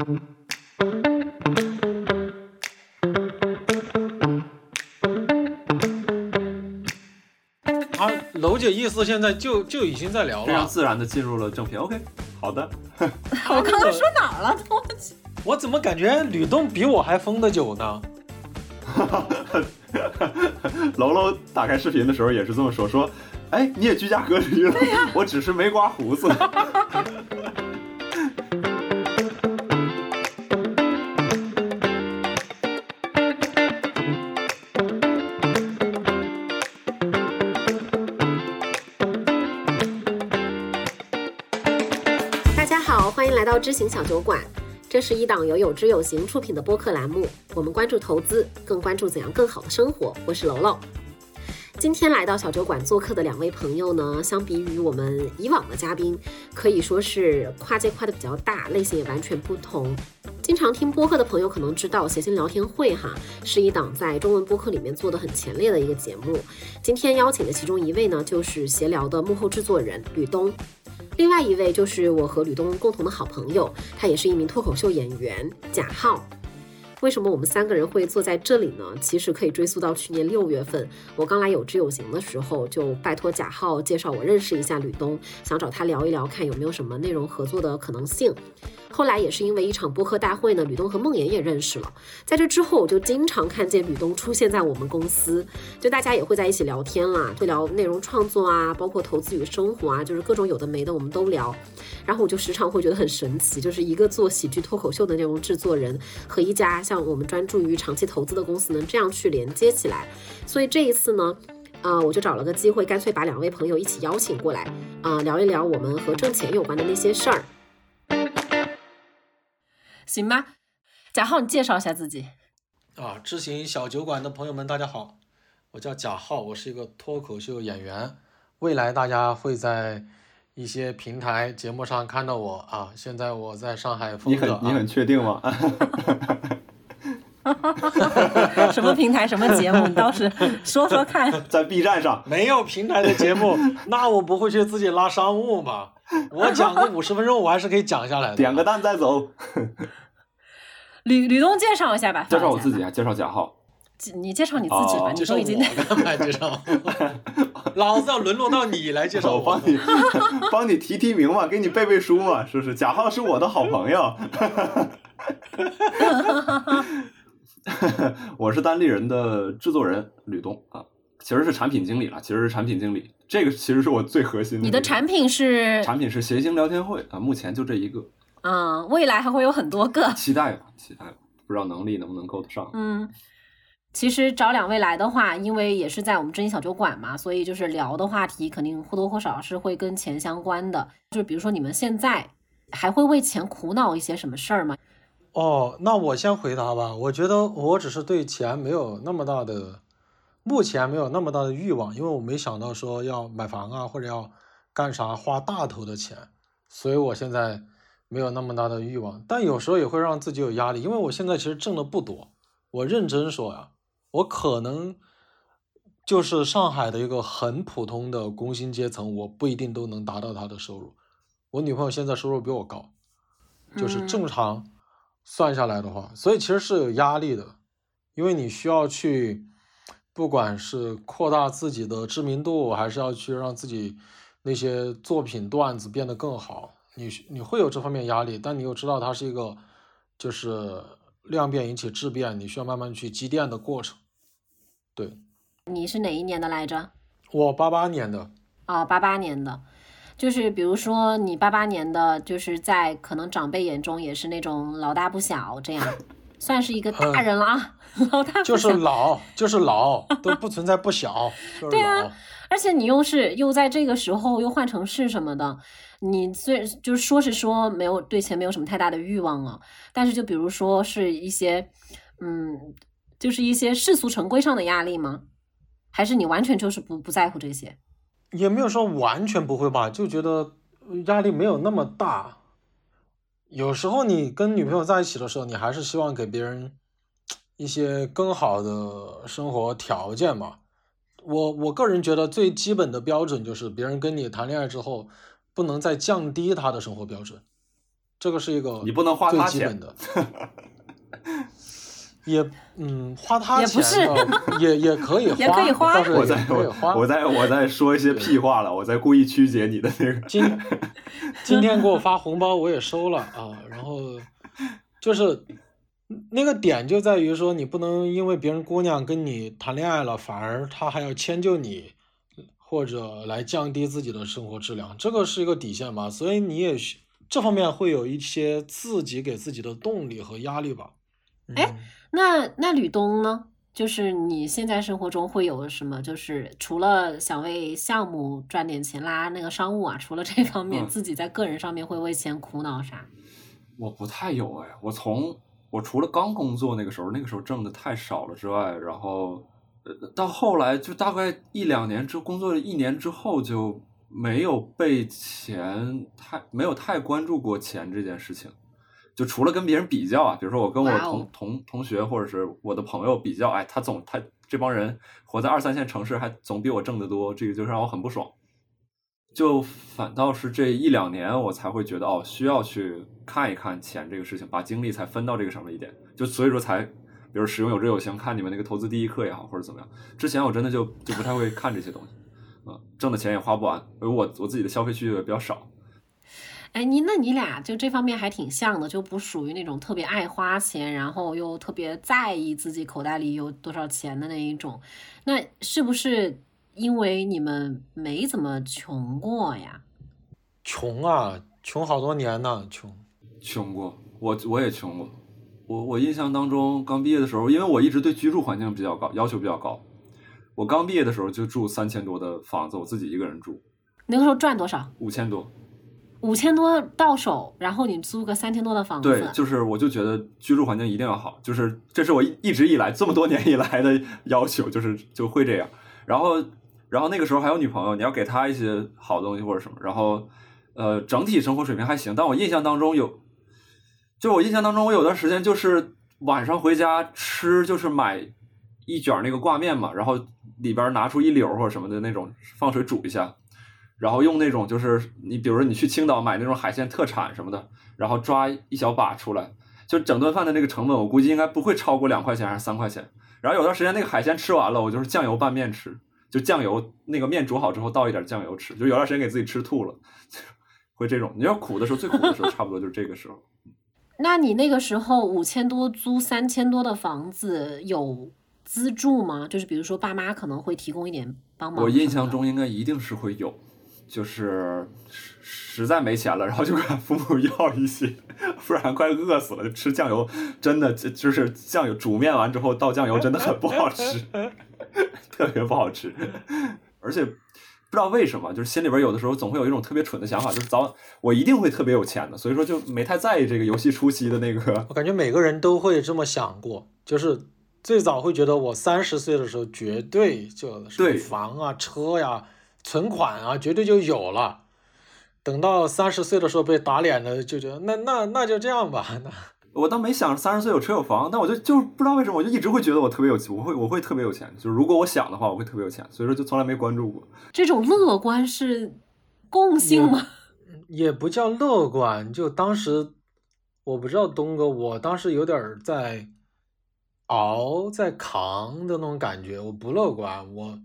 啊，楼姐意思现在就就已经在聊了非常。自然的进入了正片。OK，好的，我刚刚说哪儿了？我 我怎么感觉吕洞比我还疯的久呢？楼楼打开视频的时候也是这么说，说，哎，你也居家隔离了，我只是没刮胡子。知行小酒馆。这是一档由有知有行出品的播客栏目，我们关注投资，更关注怎样更好的生活。我是楼楼。今天来到小酒馆做客的两位朋友呢，相比于我们以往的嘉宾，可以说是跨界跨的比较大，类型也完全不同。经常听播客的朋友可能知道，谐星聊天会哈是一档在中文播客里面做的很前列的一个节目。今天邀请的其中一位呢，就是闲聊的幕后制作人吕东。另外一位就是我和吕东共同的好朋友，他也是一名脱口秀演员贾浩。为什么我们三个人会坐在这里呢？其实可以追溯到去年六月份，我刚来有知有行的时候，就拜托贾浩介绍我认识一下吕东，想找他聊一聊，看有没有什么内容合作的可能性。后来也是因为一场播客大会呢，吕东和梦妍也认识了。在这之后，我就经常看见吕东出现在我们公司，就大家也会在一起聊天啦，会聊内容创作啊，包括投资与生活啊，就是各种有的没的我们都聊。然后我就时常会觉得很神奇，就是一个做喜剧脱口秀的内容制作人和一家像我们专注于长期投资的公司能这样去连接起来。所以这一次呢。呃，我就找了个机会，干脆把两位朋友一起邀请过来，啊、聊一聊我们和挣钱有关的那些事儿。行吧。贾浩，你介绍一下自己。啊，知行小酒馆的朋友们，大家好，我叫贾浩，我是一个脱口秀演员。未来大家会在一些平台节目上看到我啊。现在我在上海你丰泽啊很你很确定吗？什么平台？什么节目？你倒是说说看。在 B 站上，没有平台的节目，那我不会去自己拉商务吗？我讲个五十分钟，我还是可以讲下来的。点个赞再走。吕吕东介绍一下吧。介绍我自己啊，介绍贾浩。己，你介绍你自己吧。哦介绍你都已经我干嘛介绍？老子要沦落到你来介绍我我帮。你帮你提提名嘛，给你背背书嘛，是不是？贾浩是我的好朋友。我是单立人的制作人吕东啊，其实是产品经理了，其实是产品经理，这个其实是我最核心的。你的产品是产品是谐星聊天会啊，目前就这一个，嗯，未来还会有很多个。期待吧，期待吧，不知道能力能不能够得上。嗯，其实找两位来的话，因为也是在我们真心小酒馆嘛，所以就是聊的话题肯定或多或少是会跟钱相关的。就是比如说你们现在还会为钱苦恼一些什么事儿吗？哦，那我先回答吧。我觉得我只是对钱没有那么大的，目前没有那么大的欲望，因为我没想到说要买房啊，或者要干啥花大头的钱，所以我现在没有那么大的欲望。但有时候也会让自己有压力，因为我现在其实挣的不多。我认真说呀，我可能就是上海的一个很普通的工薪阶层，我不一定都能达到他的收入。我女朋友现在收入比我高，就是嗯正常算下来的话，所以其实是有压力的，因为你需要去，不管是扩大自己的知名度，还是要去让自己那些作品段子变得更好，你你会有这方面压力，但你又知道它是一个就是量变引起质变，你需要慢慢去积淀的过程。对，你是哪一年的来着？我八八年的，哦，八八年的，就是比如说你八八年的，就是在可能长辈眼中也是那种老大不小，这样算是一个大人了啊，老大。就是老，就是老，都不存在不小，就是对啊。而且你又是又在这个时候又换城市什么的，你虽就是说是说没有对钱没有什么太大的欲望啊，但是就比如说是一些，嗯，就是一些世俗成规上的压力吗？还是你完全就是不不在乎这些？也没有说完全不会吧，就觉得压力没有那么大。有时候你跟女朋友在一起的时候，你还是希望给别人一些更好的生活条件嘛。我我个人觉得最基本的标准就是别人跟你谈恋爱之后，不能再降低他的生活标准。这个是一个你不能花最他钱基本的。也嗯，花他也不钱 也也可以花，也可以花倒是我在。我我在我在说一些屁话了，我在故意曲解你的那个。今今天给我发红包，我也收了啊。然后就是那个点就在于说，你不能因为别人姑娘跟你谈恋爱了，反而她还要迁就你，或者来降低自己的生活质量，这个是一个底线吧。所以你也需这方面会有一些自己给自己的动力和压力吧。哎嗯那那吕东呢？就是你现在生活中会有什么？就是除了想为项目赚点钱拉那个商务啊，除了这方面，嗯自己在个人上面会为钱苦恼啥？我不太有哎，我从我除了刚工作那个时候，那个时候挣的太少了之外，然后呃到后来就大概一两年之工作了一年之后就没有被钱太没有太关注过钱这件事情。就除了跟别人比较啊，比如说我跟我同同同学或者是我的朋友比较，哎，他总他这帮人活在二三线城市还总比我挣得多，这个就让我很不爽。就反倒是这一两年，我才会觉得哦，需要去看一看钱这个事情，把精力才分到这个上面一点。就所以说才，比如使用有志有行，看你们那个投资第一课也好，或者怎么样。之前我真的就就不太会看这些东西，嗯，挣的钱也花不完，而我我自己的消费需求也比较少。哎，你那你俩就这方面还挺像的，就不属于那种特别爱花钱，然后又特别在意自己口袋里有多少钱的那一种。那是不是因为你们没怎么穷过呀？穷啊，穷好多年呢，穷。穷过，我我也穷过。我我印象当中，刚毕业的时候，因为我一直对居住环境比较高，要求比较高。我刚毕业的时候就住三千多的房子，我自己一个人住，那个时候赚多少？五千多。五千多到手，然后你租个三千多的房子，对，就是我就觉得居住环境一定要好，就是这是我一一直以来这么多年以来的要求，就是就会这样。然后，然后那个时候还有女朋友，你要给她一些好东西或者什么。然后，呃，整体生活水平还行，但我印象当中有，就我印象当中，我有段时间就是晚上回家吃，就是买一卷那个挂面嘛，然后里边拿出一绺或者什么的那种，放水煮一下。然后用那种就是你，比如说你去青岛买那种海鲜特产什么的，然后抓一小把出来，就整顿饭的那个成本，我估计应该不会超过两块钱还是三块钱。然后有段时间那个海鲜吃完了，我就是酱油拌面吃，就酱油那个面煮好之后倒一点酱油吃，就有段时间给自己吃吐了，会这种。你要苦的时候，最苦的时候差不多就是这个时候。那你那个时候五千多租三千多的房子有资助吗？就是比如说爸妈可能会提供一点帮忙。我印象中应该一定是会有。就是实实在没钱了，然后就管父母要一些，不然快饿死了。就吃酱油，真的就就是酱油煮面完之后倒酱油，真的很不好吃，特别不好吃。而且不知道为什么，就是心里边有的时候总会有一种特别蠢的想法，就是早我一定会特别有钱的，所以说就没太在意这个游戏初期的那个。我感觉每个人都会这么想过，就是最早会觉得我三十岁的时候绝对就对房啊、车呀、存款啊，绝对就有了。等到三十岁的时候被打脸了，就觉得那那那就这样吧。那 我倒没想三十岁有车有房，但我就就不知道为什么，我就一直会觉得我特别有钱，我会我会特别有钱。就是如果我想的话，我会特别有钱，所以说就从来没关注过。这种乐观是共性吗？也不叫乐观，就当时我不知道东哥，我当时有点在熬在扛的那种感觉，我不乐观，我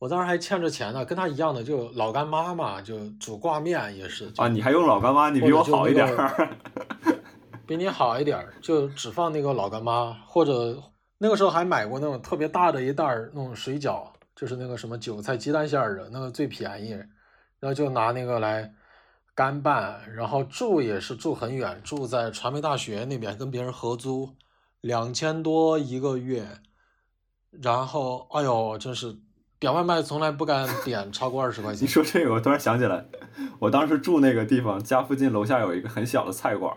我当时还欠着钱呢，跟他一样的，就老干妈嘛，就煮挂面也是啊，你还用老干妈，你比我好一点儿。比你好一点儿，就只放那个老干妈，或者那个时候还买过那种特别大的一袋儿那种水饺，就是那个什么韭菜鸡蛋馅儿的那个最便宜，然后就拿那个来干拌，然后住也是住很远，住在传媒大学那边，跟别人合租，两千多一个月，然后哎呦，真是点外卖从来不敢点超过二十块钱 你。说这个，我突然想起来，我当时住那个地方，家附近楼下有一个很小的菜馆，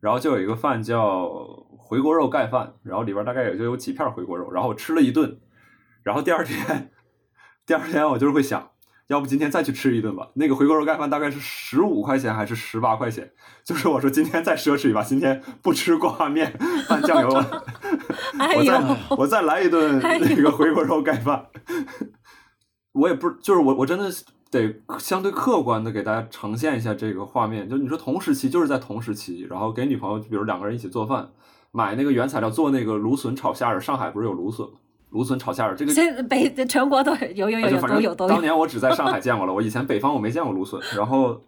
然后就有一个饭叫回锅肉盖饭，然后里边大概也就有几片回锅肉，然后我吃了一顿，然后第二天，第二天我就是会想，要不今天再去吃一顿吧？那个回锅肉盖饭大概是十五块钱还是十八块钱？就是我说今天再奢侈一把，今天不吃挂面 拌酱油了，哎我再，我再来一顿那个回锅肉盖饭。我也不是，就是我我真的得相对客观的给大家呈现一下这个画面。就你说同时期，就是在同时期，然后给女朋友，比如两个人一起做饭，买那个原材料做那个芦笋炒虾仁。上海不是有芦笋吗？芦笋炒虾仁，这个北全国都有有有都有都有。当年我只在上海见过了，我以前北方我没见过芦笋。然后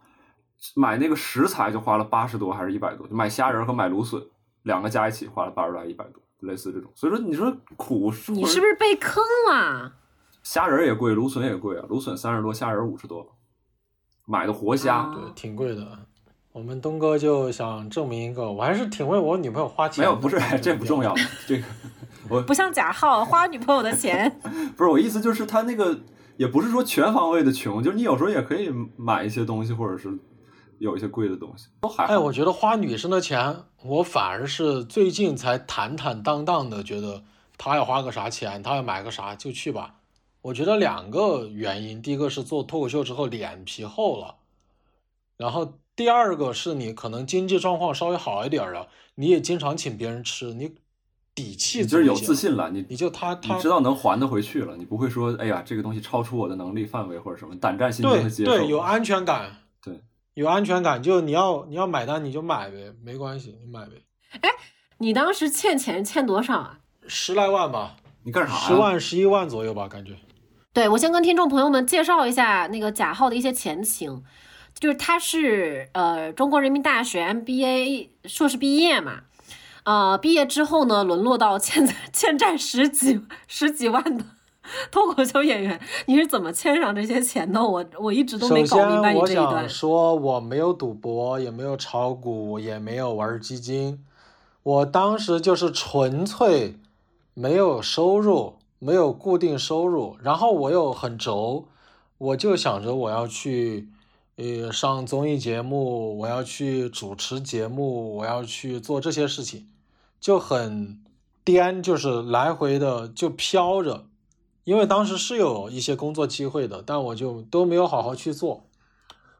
买那个食材就花了八十多还是一百多，就买虾仁和买芦笋两个加一起花了八十多还一百多，类似这种。所以说你说苦，你是不是被坑了？虾仁也贵，芦笋也贵啊，芦笋三十多，虾仁五十多，买的活虾。啊对，挺贵的。我们东哥就想证明一个，我还是挺为我女朋友花钱。没有，不是，这不重要。这个 我不像贾浩花女朋友的钱，不是我意思，就是他那个也不是说全方位的穷，就是你有时候也可以买一些东西，或者是有一些贵的东西，都还好。哎，我觉得花女生的钱，我反而是最近才坦坦荡荡的觉得，她要花个啥钱，她要买个啥就去吧。我觉得两个原因，第一个是做脱口秀之后脸皮厚了，然后第二个是你可能经济状况稍微好一点了，你也经常请别人吃，你底气你就是有自信了，你你就他他你知道能还得回去了，你不会说哎呀这个东西超出我的能力范围或者什么，胆战心惊的接受。对有安全感，对有安全感，就你要你要买单你就买呗，没关系，你买呗，哎你当时欠钱欠多少啊？十来万吧，你干啥呀？十万十一万左右吧，感觉。对，我先跟听众朋友们介绍一下那个贾浩的一些前情，就是他是呃中国人民大学 MBA 硕士毕业嘛，呃毕业之后呢，沦落到 欠欠债十几十几万的 脱口秀演员，你是怎么欠上这些钱的？我我一直都没搞明白你这一段想。说，我没有赌博，也没有炒股，也没有玩基金。我当时就是纯粹没有收入，没有固定收入，然后我又很轴，我就想着我要去，呃，上综艺节目，我要去主持节目，我要去做这些事情，就很颠，就是来回的就飘着。因为当时是有一些工作机会的，但我就都没有好好去做，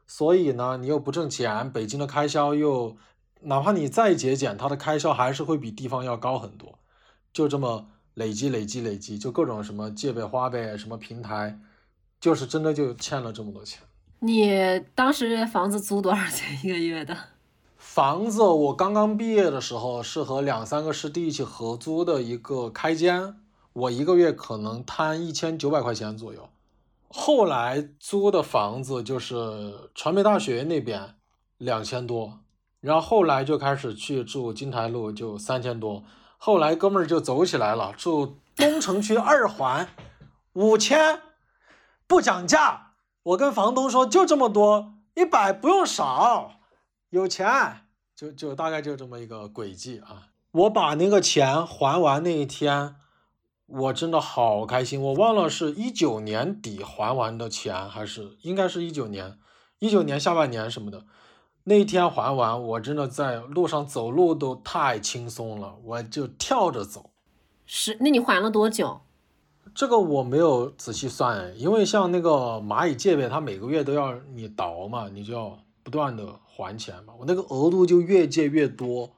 所以呢，你又不挣钱，北京的开销又，哪怕你再节俭，它的开销还是会比地方要高很多，就这么累积累积累积，就各种什么借呗花呗什么平台，就是真的就欠了这么多钱。你当时房子租多少钱一个月的？房子我刚刚毕业的时候是和两三个师弟一起合租的一个开间，我一个月可能摊一千九百块钱左右。后来租的房子就是传媒大学那边两千多，然后后来就开始去住金台路就三千多，后来哥们儿就走起来了，住东城区二环五千，不讲价。我跟房东说就这么多，一百不用少，有钱。就就大概就这么一个轨迹啊！我把那个钱还完那一天，我真的好开心。我忘了是一九年底还完的钱，还是应该是一九年，一九年下半年什么的。那一天还完，我真的在路上走路都太轻松了，我就跳着走。是，那你还了多久？这个我没有仔细算，因为像那个蚂蚁借呗，它每个月都要你倒嘛，你就要不断的还钱嘛。我那个额度就越借越多，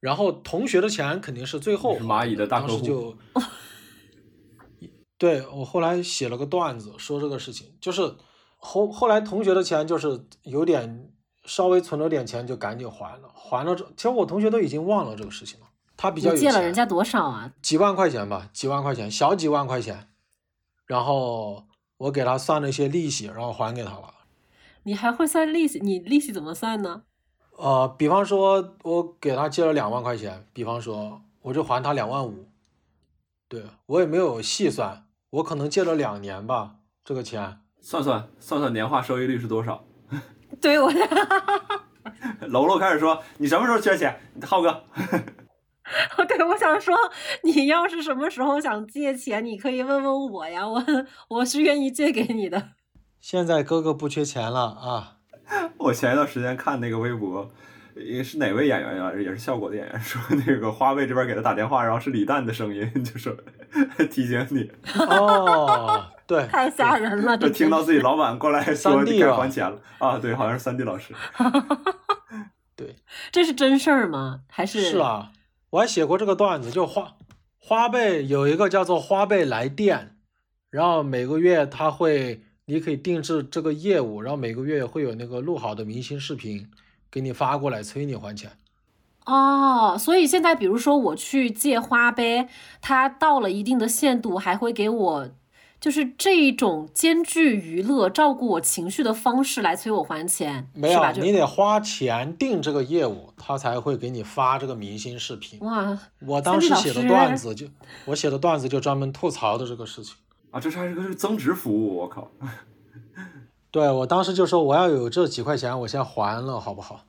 然后同学的钱肯定是最后是蚂蚁的大当客户时就，对我后来写了个段子说这个事情，就是后后来同学的钱就是有点稍微存了点钱就赶紧还了，还了这其实我同学都已经忘了这个事情了，他比较借了人家多少啊？几万块钱吧，几万块钱，小几万块钱，然后我给他算了一些利息，然后还给他了。你还会算利息？你利息怎么算呢？呃，比方说，我给他借了两万块钱，比方说，我就还他两万五。对我也没有细算，我可能借了两年吧，这个钱。算算算算年化收益率是多少？对我，楼楼开始说你什么时候缺钱？浩哥，对我想说，你要是什么时候想借钱，你可以问问我呀，我我是愿意借给你的。现在哥哥不缺钱了啊，我前一段时间看那个微博，也是哪位演员呀、也是效果的演员说那个花呗这边给他打电话，然后是李诞的声音，就说提醒你，哦，对，太吓人了，这就听到自己老板过来说三 D 该还钱了啊，对，好像是三 D 老师，对这是真事儿吗？还是是啊，我还写过这个段子，就花花呗有一个叫做花呗来电，然后每个月他会你可以定制这个业务，然后每个月会有那个录好的明星视频给你发过来，催你还钱。哦，所以现在比如说我去借花呗，它到了一定的限度，还会给我就是这种兼具娱乐、照顾我情绪的方式来催我还钱，没有你得花钱定这个业务，他才会给你发这个明星视频。哇，我当时写的段子就，我写的段子就专门吐槽的这个事情。啊，这是还是个是增值服务，我靠！对我当时就说我要有这几块钱，我先还了，好不好？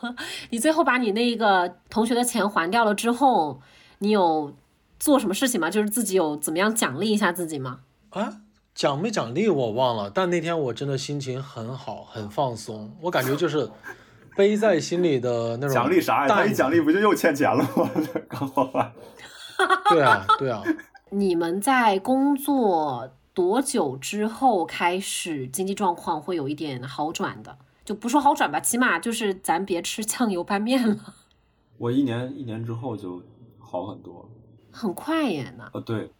你最后把你那个同学的钱还掉了之后，你有做什么事情吗？就是自己有怎么样奖励一下自己吗？啊，奖没奖励我忘了，但那天我真的心情很好，很放松，我感觉就是背在心里的那种奖励啥呀？他奖励不就又欠钱了吗？刚花完。对啊，对啊，你们在工作多久之后开始经济状况会有一点好转的？就不说好转吧，起码就是咱别吃酱油拌面了，我一年一年之后就好很多。很快耶呢，呃，对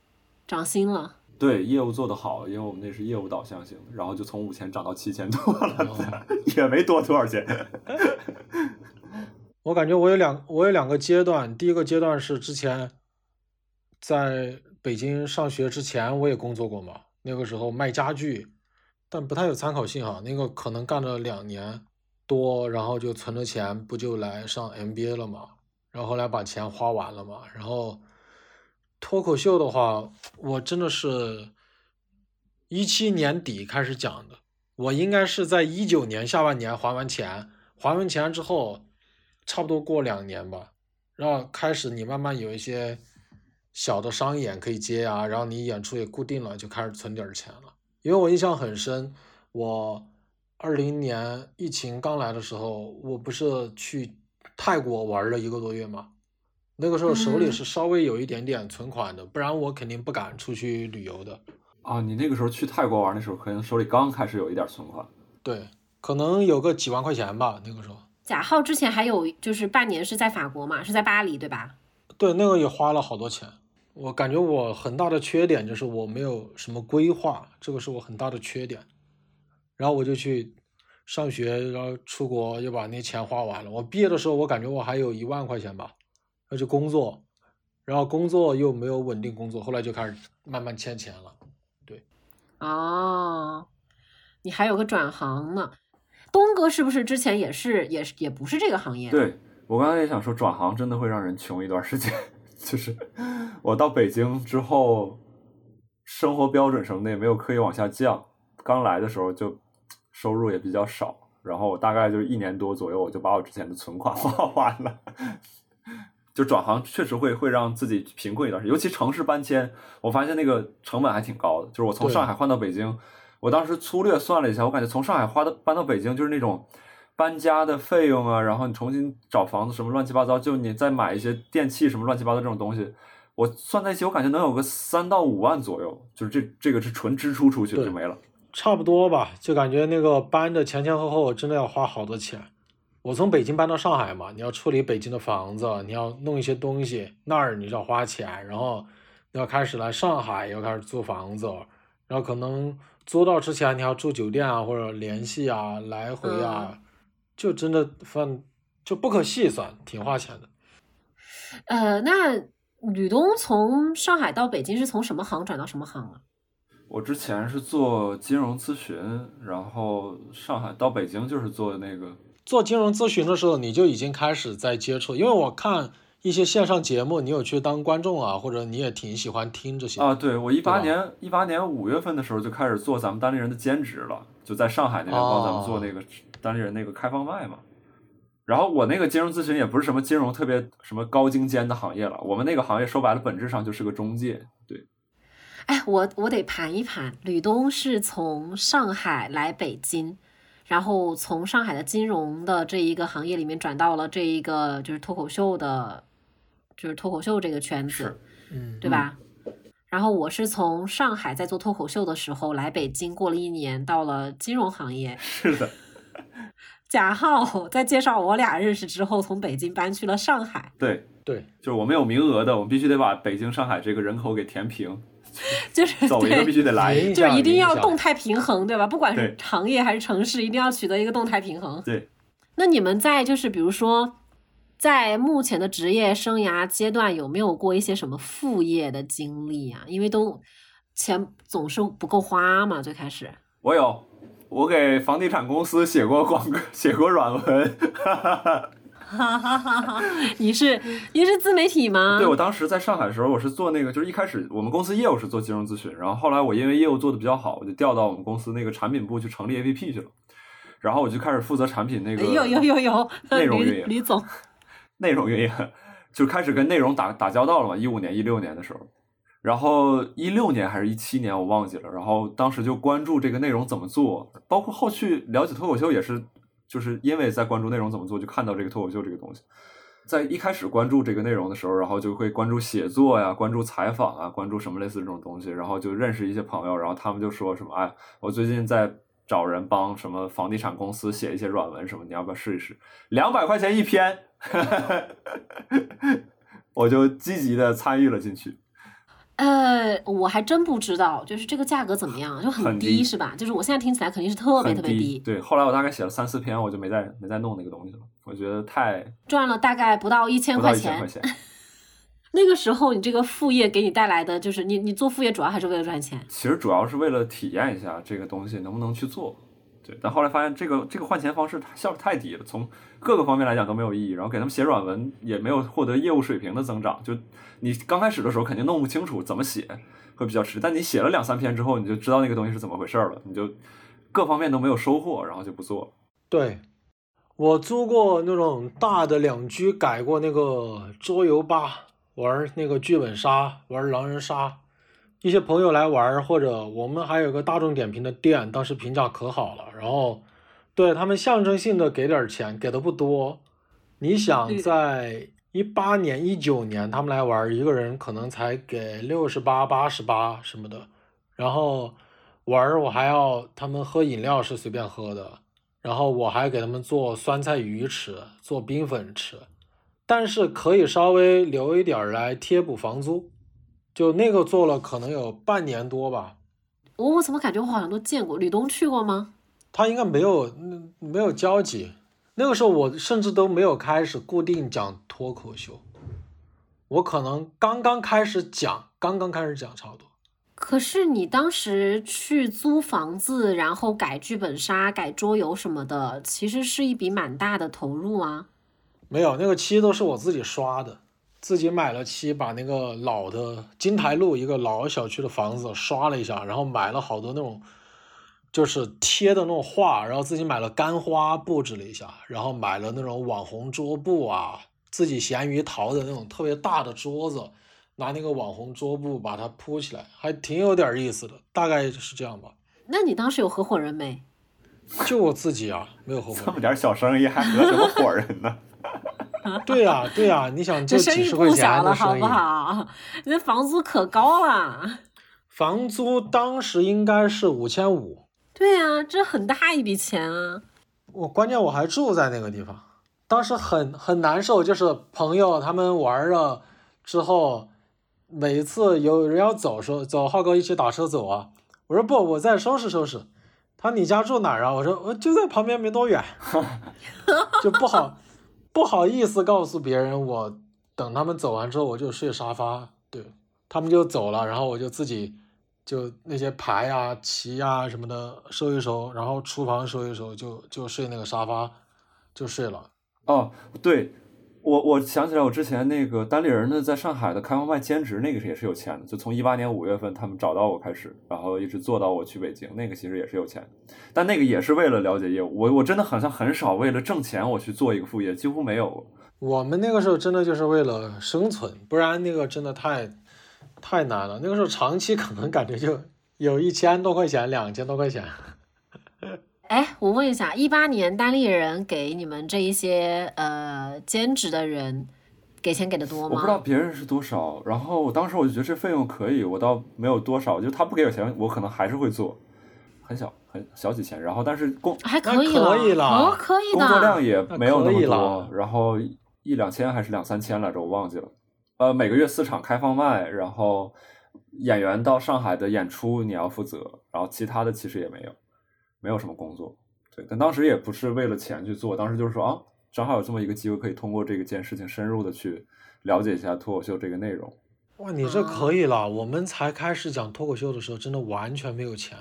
涨薪了。对，业务做得好，因为我们那是业务导向型，然后就从五千涨到七千多了，哦 也没多多少钱。我感觉我有两我有两个阶段，第一个阶段是之前在北京上学之前我也工作过嘛，那个时候卖家具，但不太有参考性哈，那个可能干了两年多，然后就存了钱，不就来上 MBA 了嘛，然后后来把钱花完了嘛，然后脱口秀的话，我真的是一七年底开始讲的，我应该是在一九年下半年还完钱，还完钱之后。差不多过两年吧，然后开始你慢慢有一些小的商演可以接啊，然后你演出也固定了，就开始存点儿钱了。因为我印象很深，我二零年疫情刚来的时候，我不是去泰国玩了一个多月嘛，那个时候手里嗯是稍微有一点点存款的，不然我肯定不敢出去旅游的。啊，你那个时候去泰国玩的时候，可能手里刚开始有一点存款。对，可能有个几万块钱吧，那个时候。贾浩之前还有就是半年是在法国嘛，是在巴黎对吧？对，那个也花了好多钱。我感觉我很大的缺点就是我没有什么规划，这个是我很大的缺点。然后我就去上学，然后出国又把那钱花完了。我毕业的时候，我感觉我还有一万块钱吧，那就工作，然后工作又没有稳定工作，后来就开始慢慢欠钱了。对哦，你还有个转行呢。东哥是不是之前也是也是也不是这个行业？，对我刚才也想说，转行真的会让人穷一段时间。就是我到北京之后，生活标准什么的也没有刻意往下降。刚来的时候就收入也比较少，然后我大概就一年多左右，我就把我之前的存款 花完了。就转行确实会会让自己贫困一段时间，尤其城市搬迁，我发现那个成本还挺高的。就是我从上海换到北京，我当时粗略算了一下，我感觉从上海花到搬到北京就是那种搬家的费用啊，然后你重新找房子什么乱七八糟，就你再买一些电器什么乱七八糟这种东西，我算在一起，我感觉能有个三到五万左右，就是这这个是纯支出出去对就没了。差不多吧，就感觉那个搬的前前后后真的要花好多钱。我从北京搬到上海嘛，你要处理北京的房子，你要弄一些东西，那儿你就要花钱，然后你要开始来上海，要开始租房子，然后可能租到之前你要住酒店啊，或者联系啊，来回啊，就真的反就不可细算，挺花钱的。呃，那吕东从上海到北京是从什么行转到什么行啊？我之前是做金融咨询，然后上海到北京就是做那个做金融咨询的时候，你就已经开始在接触，因为我看一些线上节目，你有去当观众啊，或者你也挺喜欢听这些啊，对我一八年一八年五月份的时候就开始做咱们当地人的兼职了，就在上海那边帮咱们做那个当地人那个开放麦嘛。然后我那个金融咨询也不是什么金融特别什么高精尖的行业了，我们那个行业说白了本质上就是个中介。对，哎，我我得盘一盘，吕东是从上海来北京，然后从上海的金融的这一个行业里面转到了这一个就是脱口秀的，就是脱口秀这个圈子，嗯，对吧？然后我是从上海在做脱口秀的时候来北京，过了一年，到了金融行业。是的，贾浩在介绍我俩认识之后，从北京搬去了上海。对，对，就是我们有名额的，我们必须得把北京、上海这个人口给填平，就是走一个必须得来一个。就是一定要动态平衡，对吧？不管是行业还是城市，一定要取得一个动态平衡。对，那你们在就是比如说，在目前的职业生涯阶段，有没有过一些什么副业的经历啊？因为都钱总是不够花嘛，最开始。我有，我给房地产公司写过广告，写过软文。哈哈哈哈！你是你是自媒体吗？对我当时在上海的时候，我是做那个，就是一开始我们公司业务是做金融咨询，然后后来我因为业务做的比较好，我就调到我们公司那个产品部去成立 APP 去了，然后我就开始负责产品那个哎有有有有，吕内容运营李总，内容运营，就开始跟内容打打交道了嘛。一五年、一六年的时候，然后一六年还是一七年我忘记了，然后当时就关注这个内容怎么做，包括后续了解脱口秀也是，就是因为在关注内容怎么做，就看到这个脱口秀这个东西。在一开始关注这个内容的时候，然后就会关注写作呀，关注采访啊，关注什么类似这种东西，然后就认识一些朋友，然后他们就说什么，哎，我最近在找人帮什么房地产公司写一些软文什么，你要不要试一试？两百块钱一篇，我就积极的参与了进去。呃，我还真不知道，就是这个价格怎么样，就很低低是吧？就是我现在听起来肯定是特别特别低，对，后来我大概写了三四篇，我就没再没再弄那个东西了。我觉得太赚了大概不到一千不到块钱一千块。钱。那个时候你这个副业给你带来的，就是你你做副业主要还是为了赚钱。其实主要是为了体验一下这个东西能不能去做。对，但后来发现这个这个换钱方式效率太低了，从各个方面来讲都没有意义。然后给他们写软文也没有获得业务水平的增长。就你刚开始的时候肯定弄不清楚怎么写，会比较吃。但你写了两三篇之后，你就知道那个东西是怎么回事了，你就各方面都没有收获，然后就不做。对，我租过那种大的两居，改过那个桌游吧，玩那个剧本杀，玩狼人杀。一些朋友来玩，或者我们还有个大众点评的店，当时评价可好了。然后，对他们象征性的给点钱，给的不多。你想，在一八年、一九年，他们来玩，一个人可能才给六十八、八十八什么的。然后玩我还要他们喝饮料是随便喝的，然后我还给他们做酸菜鱼吃，做冰粉吃，但是可以稍微留一点来贴补房租，就那个做了可能有半年多吧。我我怎么感觉我好像都见过？吕东去过吗？他应该没有嗯没有交集，那个时候我甚至都没有开始固定讲脱口秀，我可能刚刚开始讲，刚刚开始讲差不多。可是你当时去租房子，然后改剧本杀、改桌游什么的，其实是一笔蛮大的投入啊。没有，那个漆都是我自己刷的，自己买了漆，把那个老的金台路一个老小区的房子刷了一下，然后买了好多那种就是贴的那种画，然后自己买了干花布置了一下，然后买了那种网红桌布啊，自己咸鱼淘的那种特别大的桌子，拿那个网红桌布把它铺起来，还挺有点意思的，大概是这样吧。那你当时有合伙人没？就我自己啊，没有合伙人。这么点小生意还合什么伙人呢？对呀、对呀、你想就这生意几十块不小了，钱的生意好不，好？你这房租可高了。房租当时应该是五千五。对呀、这很大一笔钱啊。我关键我还住在那个地方，当时很很难受，就是朋友他们玩了之后，每一次有人要走时候走，浩哥一起打车走啊，我说不，我再收拾收拾。他说你家住哪儿啊？我说我就在旁边没多远，就不好不好意思告诉别人，我等他们走完之后我就睡沙发，对他们就走了，然后我就自己就那些牌啊、棋啊什么的收一收，然后厨房收一收，就就睡那个沙发就睡了。哦，对，我我想起来，我之前那个单立人的在上海的开放麦兼职，那个是也是有钱的，就从一八年五月份他们找到我开始，然后一直做到我去北京，那个其实也是有钱，但那个也是为了了解业务，我我真的好像很少为了挣钱我去做一个副业，几乎没有。我们那个时候真的就是为了生存，不然那个真的太太难了。那个时候长期可能感觉就有一千多块钱、两千多块钱。哎，我问一下，一八年单立人给你们这一些呃兼职的人给钱给的多吗我不知道？别人是多少，然后我当时我就觉得这费用可以，我倒没有多少，就他不给我钱，我可能还是会做，很小很小几千，然后但是工还可以可以了哦，可以工作量。也没有那么多，然后一两千还是两三千来着，我忘记了。呃，每个月四场开放麦，然后演员到上海的演出你要负责，然后其他的其实也没有，没有什么工作。对，但当时也不是为了钱去做，当时就是说啊，正好有这么一个机会，可以通过这个件事情深入的去了解一下脱口秀这个内容。哇，你这可以了。我们才开始讲脱口秀的时候，真的完全没有钱。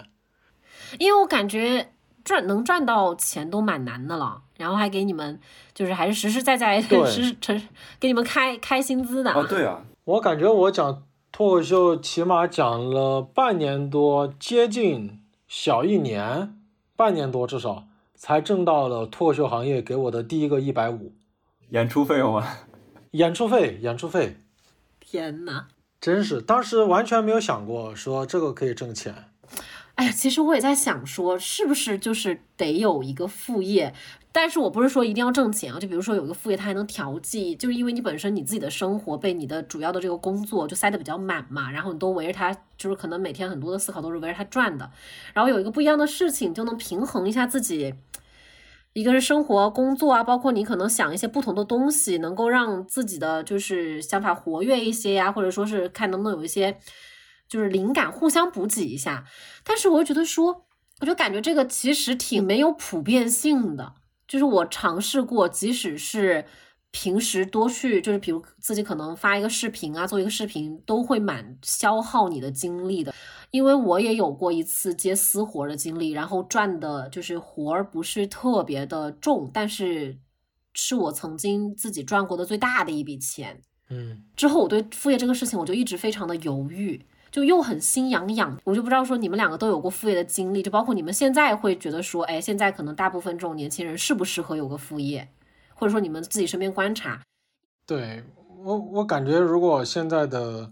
因为我感觉赚能赚到钱都蛮难的了，然后还给你们就是还是实实在在对实实给你们开开薪资的。啊，对啊，我感觉我讲脱口秀起码讲了半年多，接近小一年，半年多至少才挣到了脱口秀行业给我的第一个一百五演出费用啊，演出费，演出费，天呐，真是当时完全没有想过说这个可以挣钱。哎呀，其实我也在想说，是不是就是得有一个副业？但是我不是说一定要挣钱啊，就比如说有一个副业，它还能调剂，就是因为你本身你自己的生活被你的主要的这个工作就塞得比较满嘛，然后你都围着它，就是可能每天很多的思考都是围着它转的，然后有一个不一样的事情，就能平衡一下自己。一个是生活、工作啊，包括你可能想一些不同的东西，能够让自己的就是想法活跃一些呀，或者说是看能不能有一些就是灵感互相补给一下。但是我又觉得说，我就感觉这个其实挺没有普遍性的。就是我尝试过，即使是平时多去，就是比如自己可能发一个视频啊，做一个视频，都会蛮消耗你的精力的。因为我也有过一次接私活的经历，然后赚的就是活儿不是特别的重，但是是我曾经自己赚过的最大的一笔钱。嗯，之后我对副业这个事情，我就一直非常的犹豫，就又很心痒痒。我就不知道说你们两个都有过副业的经历，就包括你们现在会觉得说，哎，现在可能大部分这种年轻人适不适合有个副业，或者说你们自己身边观察，对我我感觉如果现在的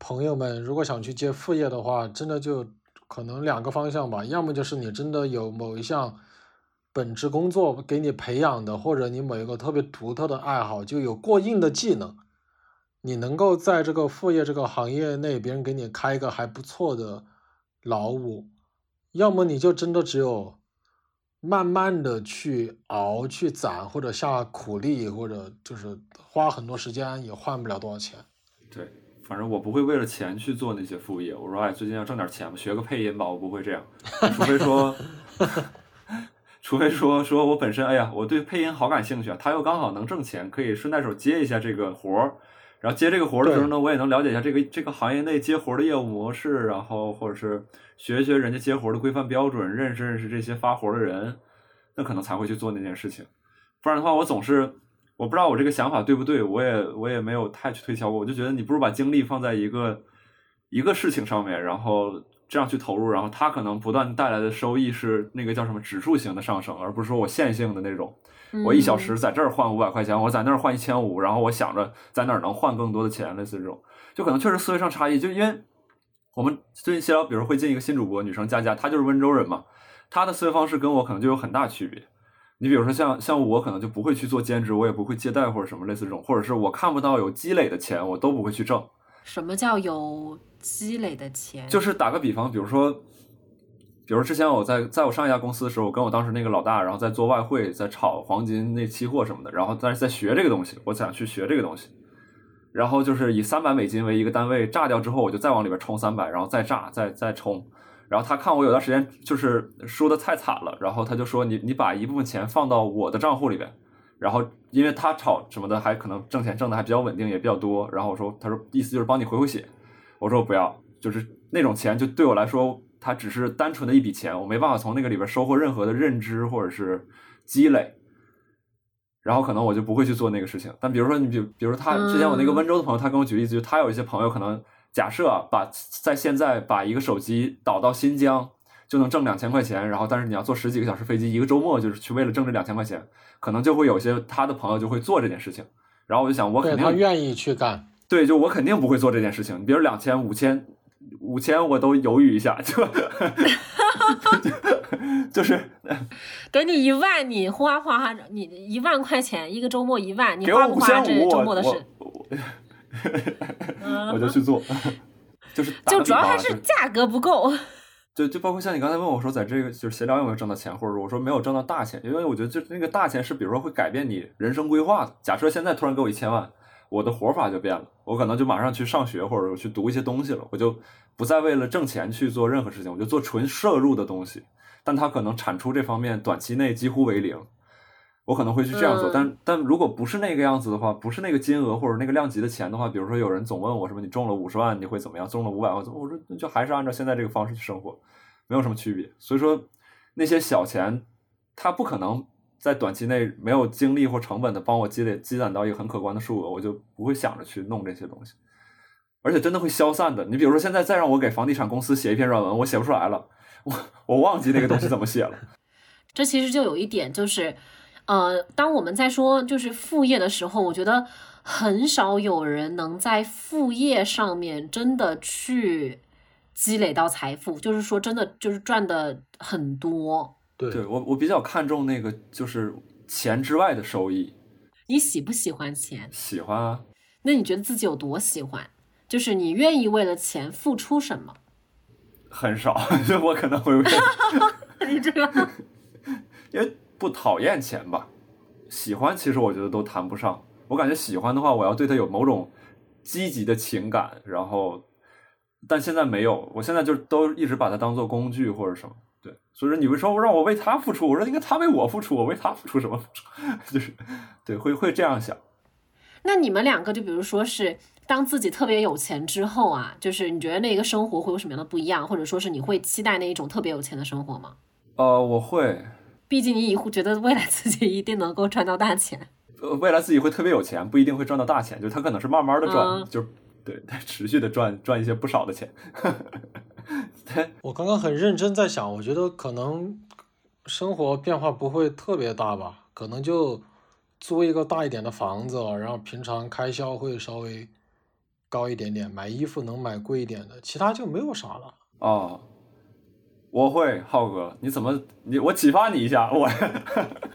朋友们如果想去接副业的话，真的就可能两个方向吧，要么就是你真的有某一项本职工作给你培养的，或者你某一个特别独特的爱好，就有过硬的技能，你能够在这个副业这个行业内，别人给你开一个还不错的劳务，要么你就真的只有慢慢的去熬、去攒，或者下苦力，或者就是花很多时间，也换不了多少钱。对，反正我不会为了钱去做那些副业。我说，哎，最近要挣点钱，学个配音吧，我不会这样，除非说，除非说说我本身，哎呀，我对配音好感兴趣啊，他又刚好能挣钱，可以顺带手接一下这个活儿。然后接这个活儿的时候呢，我也能了解一下这个这个行业内接活儿的业务模式，然后或者是学一学人家接活儿的规范标准，认识认识这些发活儿的人，那可能才会去做那件事情。不然的话，我总是我不知道我这个想法对不对，我也我也没有太去推敲过。我就觉得你不如把精力放在一个一个事情上面，然后这样去投入，然后它可能不断带来的收益是那个叫什么指数型的上升，而不是说我线性的那种。我一小时在这儿换五百块钱，我在那儿换一千五，然后我想着在哪儿能换更多的钱，类似这种，就可能确实思维上差异。就因为我们最近闲聊，比如会进一个新主播，女生佳佳，她就是温州人嘛，她的思维方式跟我可能就有很大区别。你比如说像像我可能就不会去做兼职，我也不会接待或者什么类似这种，或者是我看不到有积累的钱，我都不会去挣。什么叫有积累的钱？就是打个比方，比如说，比如之前我在在我上一家公司的时候，我跟我当时那个老大，然后在做外汇，在炒黄金那期货什么的，然后但是在学这个东西，我想去学这个东西，然后就是以三百美金为一个单位，炸掉之后，我就再往里边充三百，然后再炸，再再充。然后他看我有段时间就是输的太惨了，然后他就说你你把一部分钱放到我的账户里边，然后因为他炒什么的还可能挣钱挣的还比较稳定也比较多，然后我说他说意思就是帮你回回血，我说不要，就是那种钱就对我来说，它只是单纯的一笔钱，我没办法从那个里边收获任何的认知或者是积累，然后可能我就不会去做那个事情。但比如说你比比如说他之前我那个温州的朋友，他跟我举例子，就他有一些朋友可能假设啊，把在现在把一个手机导到新疆就能挣两千块钱，然后但是你要坐十几个小时飞机，一个周末就是去为了挣这两千块钱，可能就会有些他的朋友就会做这件事情。然后我就想，我肯定他愿意去干。对，就我肯定不会做这件事情。比如两千、五千、五千，我都犹豫一下，就 就是 给你一万，你花花你一万块钱一个周末一万，你给我五花不花这周末的事？我 我就去做，就是就主要还是价格不够。就就包括像你刚才问我说，在这个就是闲聊有没有挣到钱，或者我说没有挣到大钱，因为我觉得就那个大钱是比如说会改变你人生规划的。假设现在突然给我一千万，我的活法就变了，我可能就马上去上学或者去读一些东西了，我就不再为了挣钱去做任何事情，我就做纯摄入的东西，但它可能产出这方面短期内几乎为零。我可能会去这样做，嗯但但如果不是那个样子的话，不是那个金额或者那个量级的钱的话，比如说有人总问我什么你中了五十万你会怎么样，中了五百万，我说那就还是按照现在这个方式去生活，没有什么区别。所以说那些小钱，它不可能在短期内没有精力或成本的帮我积累积攒到一个很可观的数额，我就不会想着去弄这些东西，而且真的会消散的。你比如说现在再让我给房地产公司写一篇软文，我写不出来了，我我忘记那个东西怎么写了。这其实就有一点就是，呃，当我们在说就是副业的时候，我觉得很少有人能在副业上面真的去积累到财富，就是说真的就是赚的很多。对对我我比较看重那个就是钱之外的收益，你喜不喜欢钱？喜欢啊。那你觉得自己有多喜欢？就是你愿意为了钱付出什么？很少，就我可能会为了 你这个 因为不讨厌钱吧，喜欢其实我觉得都谈不上。我感觉喜欢的话，我要对他有某种积极的情感，然后，但现在没有，我现在就都一直把它当做工具或者什么。对，所以说你会说让我为他付出，我说应该他为我付出，我为他付出什么付出？就是对，会会这样想。那你们两个就比如说是当自己特别有钱之后啊，就是你觉得那个生活会有什么样的不一样，或者说是你会期待那一种特别有钱的生活吗？呃，我会，毕竟你以后觉得未来自己一定能够赚到大钱。呃，未来自己会特别有钱，不一定会赚到大钱，就是他可能是慢慢的 赚，嗯就对，持续的赚赚一些不少的钱。对，我刚刚很认真在想，我觉得可能生活变化不会特别大吧，可能就租一个大一点的房子，然后平常开销会稍微高一点点，买衣服能买贵一点的，其他就没有啥了。哦，我会，浩哥，你怎么你我启发你一下，我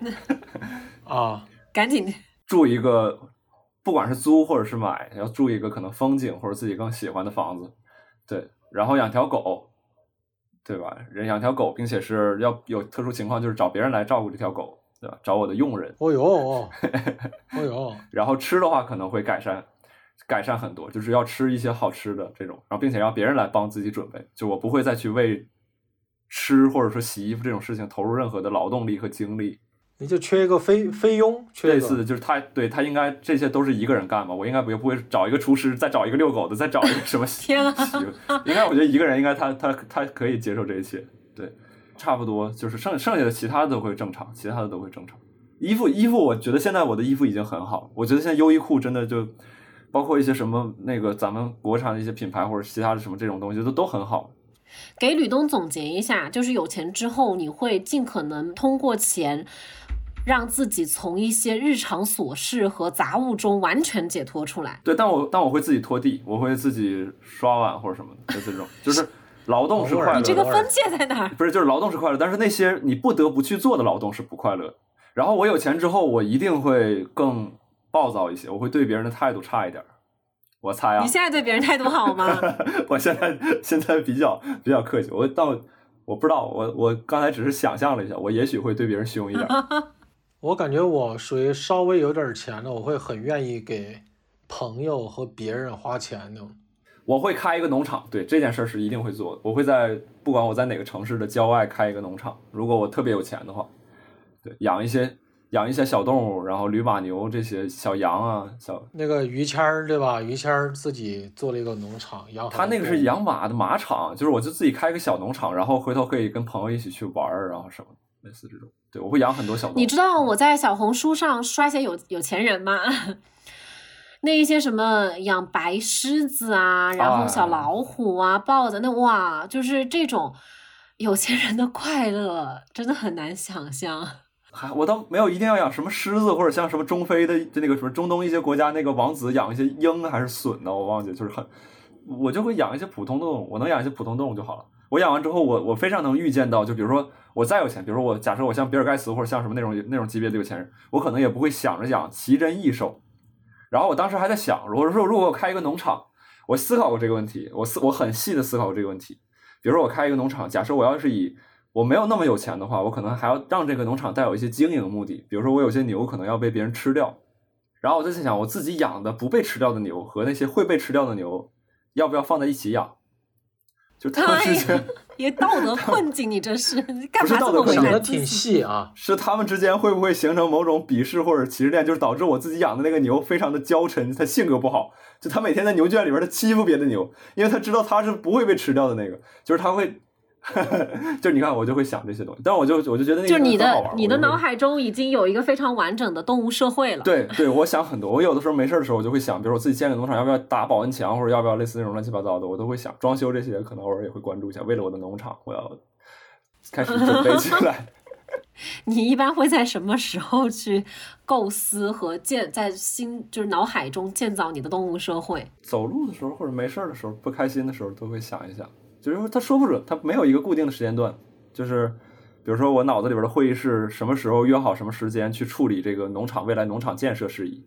啊，赶紧，住一个，不管是租或者是买，要住一个可能风景或者自己更喜欢的房子，对，然后养条狗，对吧？人养条狗，并且是要有特殊情况，就是找别人来照顾这条狗，对吧？找我的佣人，哦哟，哦哟，然后吃的话可能会改善，改善很多，就是要吃一些好吃的这种，然后并且让别人来帮自己准备，就我不会再去为吃或者说洗衣服这种事情投入任何的劳动力和精力。你就缺一个菲菲佣，缺。类似的就是他对他应该这些都是一个人干吧，我应该不不会找一个厨师，再找一个遛狗的，再找一个什么 洗天啊应该我觉得一个人应该他他他可以接受这一切，对，差不多就是剩剩下的其他的都会正常，其他的都会正常。衣服衣服，我觉得现在我的衣服已经很好，我觉得现在优衣库真的就包括一些什么那个咱们国产的一些品牌或者其他的什么这种东西都都很好。给吕东总结一下，就是有钱之后，你会尽可能通过钱。让自己从一些日常琐事和杂物中完全解脱出来。对，但我但我会自己拖地，我会自己刷碗或者什么的，就这种，就是劳动是快乐。你这个分界在哪儿？不是，就是劳动是快乐，但是那些你不得不去做的劳动是不快乐。然后我有钱之后，我一定会更暴躁一些，我会对别人的态度差一点儿。我猜啊你，现在对别人态度好吗？我现在现在比较比较客气，我到我不知道，我我刚才只是想象了一下，我也许会对别人凶一点儿。我感觉我属于稍微有点钱的，我会很愿意给朋友和别人花钱那种。我会开一个农场，对这件事儿是一定会做的。我会在不管我在哪个城市的郊外开一个农场，如果我特别有钱的话，对，养一些养一些小动物，然后驴马牛这些小羊啊，小那个于谦儿对吧？于谦儿自己做了一个农场，养他那个是养马的马场，就是我就自己开一个小农场，然后回头可以跟朋友一起去玩儿，然后什么类似这种。对，我会养很多小动物。你知道我在小红书上刷一些有有钱人吗？那一些什么养白狮子啊，然后小哎老虎啊、豹子，那哇，就是这种有钱人的快乐，真的很难想象。还我倒没有一定要养什么狮子，或者像什么中非的就那个什么中东一些国家那个王子养一些鹰还是隼呢，我忘记，就是很，我就会养一些普通动物，我能养一些普通动物就好了。我养完之后，我我非常能预见到，就比如说我再有钱，比如说我假设我像比尔盖茨或者像什么那种那种级别的有钱人，我可能也不会想着养奇珍异兽。然后我当时还在想，如果说如果我开一个农场，我思考过这个问题，我思我很细的思考过这个问题。比如说我开一个农场，假设我要是以我没有那么有钱的话，我可能还要让这个农场带有一些经营目的，比如说我有些牛可能要被别人吃掉，然后我就在想，我自己养的不被吃掉的牛和那些会被吃掉的牛，要不要放在一起养？就他们之间 也道德困境，你这是你 干不是嘛这么为道德困境难自己想的挺细啊。是他们之间会不会形成某种鄙视或者歧视链，就是导致我自己养的那个牛非常的娇嗔，它性格不好，就它每天在牛圈里边它欺负别的牛，因为它知道它是不会被吃掉的那个，就是它会，就是你看我就会想这些东西，但我就我就觉得那个就是你的你的脑海中已经有一个非常完整的动物社会了。对对，我想很多。我有的时候没事儿的时候，我就会想，比如我自己建个农场，要不要打保温墙，或者要不要类似那种乱七八糟的，我都会想。装修这些，可能偶尔也会关注一下。为了我的农场，我要开始准备起来。你一般会在什么时候去构思和建在心就是脑海中建造你的动物社会？走路的时候或者没事儿的时候，不开心的时候，都会想一想。就是说，他说不准，他没有一个固定的时间段。就是比如说，我脑子里边的会议室什么时候约好什么时间去处理这个农场未来农场建设事宜，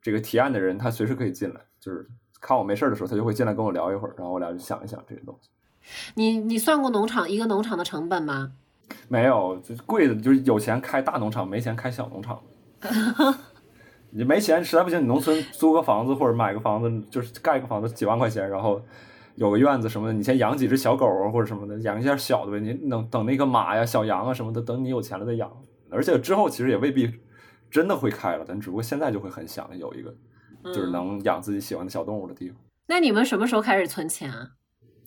这个提案的人他随时可以进来，就是看我没事儿的时候，他就会进来跟我聊一会儿，然后我俩就想一想这些东西。你你算过农场一个农场的成本吗？没有，就贵的，就是有钱开大农场，没钱开小农场。你没钱，实在不行，你农村租个房子或者买个房子，就是盖个房子几万块钱，然后有个院子什么的，你先养几只小狗啊或者什么的，养一下小的呗。你等等那个马呀、小羊啊什么的，等你有钱了再养。而且之后其实也未必真的会开了，但只不过现在就会很想有一个就是嗯能养自己喜欢的小动物的地方。那你们什么时候开始存钱啊？